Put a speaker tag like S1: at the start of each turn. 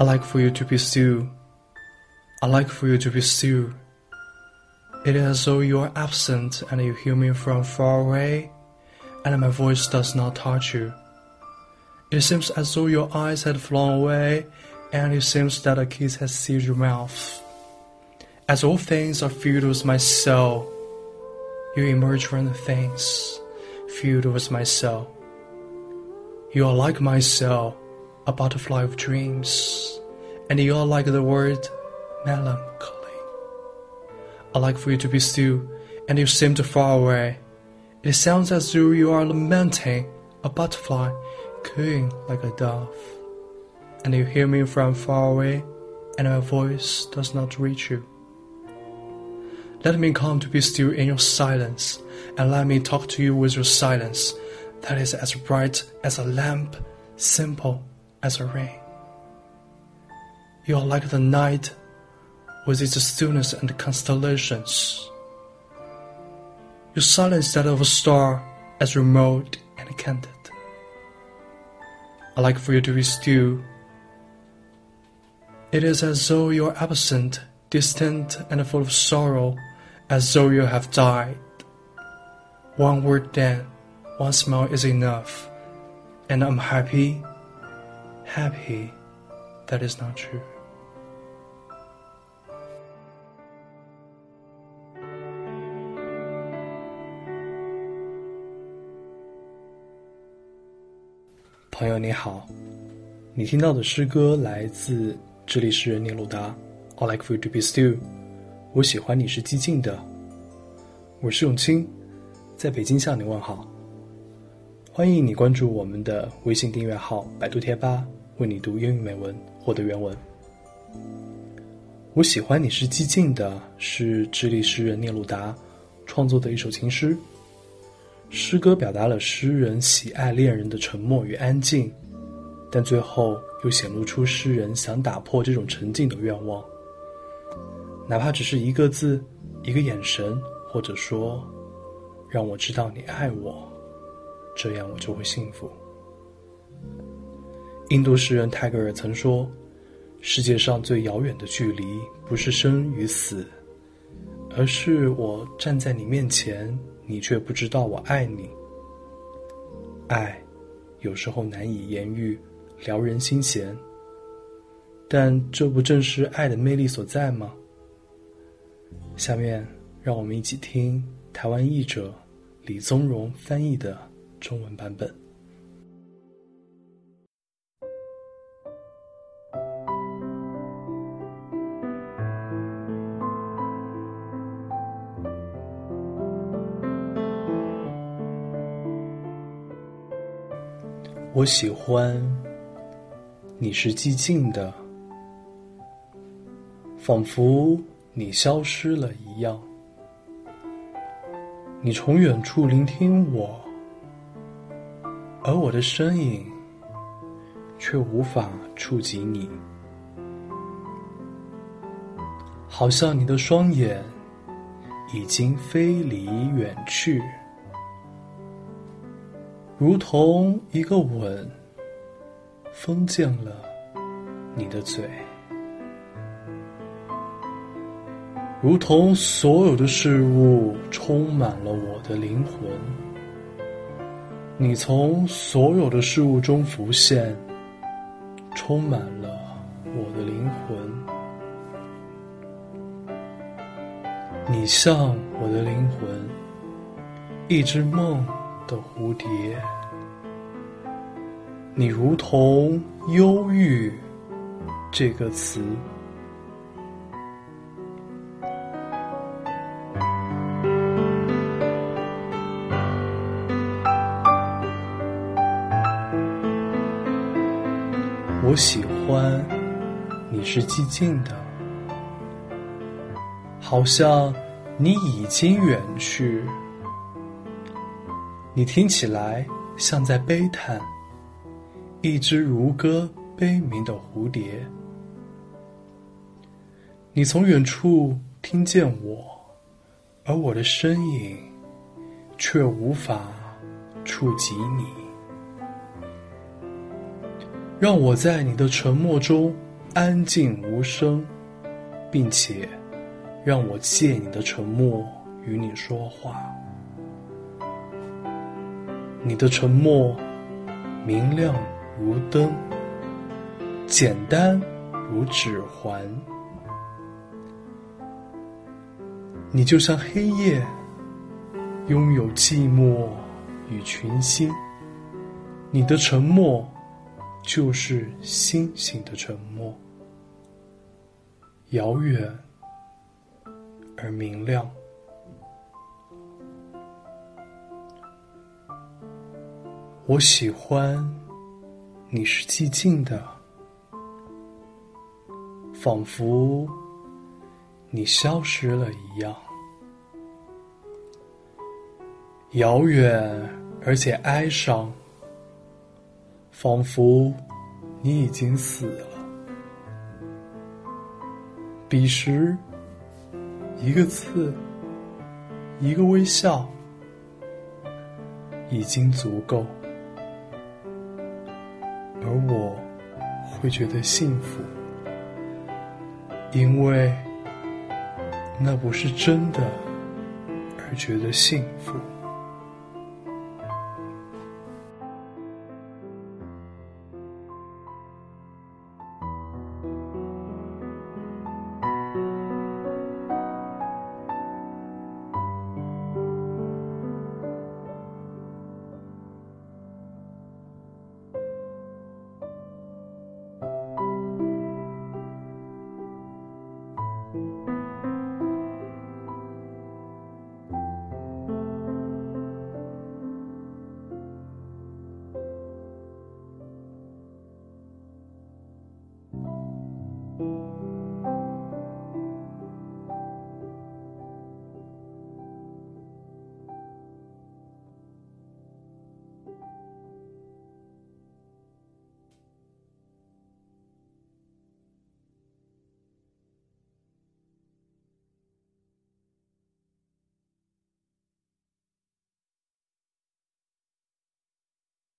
S1: I like for you to be still. I like for you to be still. It is as though you are absent and you hear me from far away, and my voice does not touch you. It seems as though your eyes had flown away, and it seems that a kiss has sealed your mouth. As all things are filled with my soul, you emerge from the things filled with my soul. You are like my soul, a butterfly of dreams, and you are like the word melancholy. I like for you to be still, and you seem too far away. It sounds as though you are lamenting a butterfly cooing like a dove, and you hear me from far away, and my voice does not reach you. Let me come to be still in your silence, and let me talk to you with your silence that is as bright as a lamp, simple as a rain. You are like the night with its stillness and constellations. Your silence that of a star as remote and candid. I like for you to be still. It is as though you are absent, distant, and full of sorrow, as though you have died. One word then, one smile is enough, and I'm happy, happy that is not true. 朋友你好，你听到的诗歌来自智利诗人聂鲁达。I like for you to be still。我喜欢你是寂静的。我是永清，在北京向你问好。欢迎你关注我们的微信订阅号“百度贴吧”，为你读英语美文，获得原文。我喜欢你是寂静的，是智利诗人聂鲁达创作的一首情诗。诗歌表达了诗人喜爱恋人的沉默与安静，但最后又显露出诗人想打破这种沉静的愿望。哪怕只是一个字、一个眼神，或者说“让我知道你爱我”，这样我就会幸福。印度诗人泰戈尔曾说：“世界上最遥远的距离，不是生与死，而是我站在你面前。”你却不知道我爱你。爱，有时候难以言喻，撩人心弦。但这不正是爱的魅力所在吗？下面，让我们一起听台湾译者李宗荣翻译的中文版本。我喜欢你是寂静的，仿佛你消失了一样。你从远处聆听我，而我的身影却无法触及你，好像你的双眼已经飞离远去。如同一个吻，封建了你的嘴；如同所有的事物充满了我的灵魂，你从所有的事物中浮现，充满了我的灵魂。你像我的灵魂，一只梦。的蝴蝶，你如同忧郁这个词。我喜欢你是寂静的，好像你已经远去。你听起来像在悲叹，一只如歌悲鸣的蝴蝶。你从远处听见我，而我的身影却无法触及你。让我在你的沉默中安静无声，并且让我借你的沉默与你说话。你的沉默明亮如灯，简单如指环。你就像黑夜，拥有寂寞与群星。你的沉默，就是星星的沉默，遥远而明亮。我喜欢你是寂静的，仿佛你消失了一样，遥远而且哀伤，仿佛你已经死了。彼时，一个字，一个微笑，已经足够。会觉得幸福，因为那不是真的，而觉得幸福。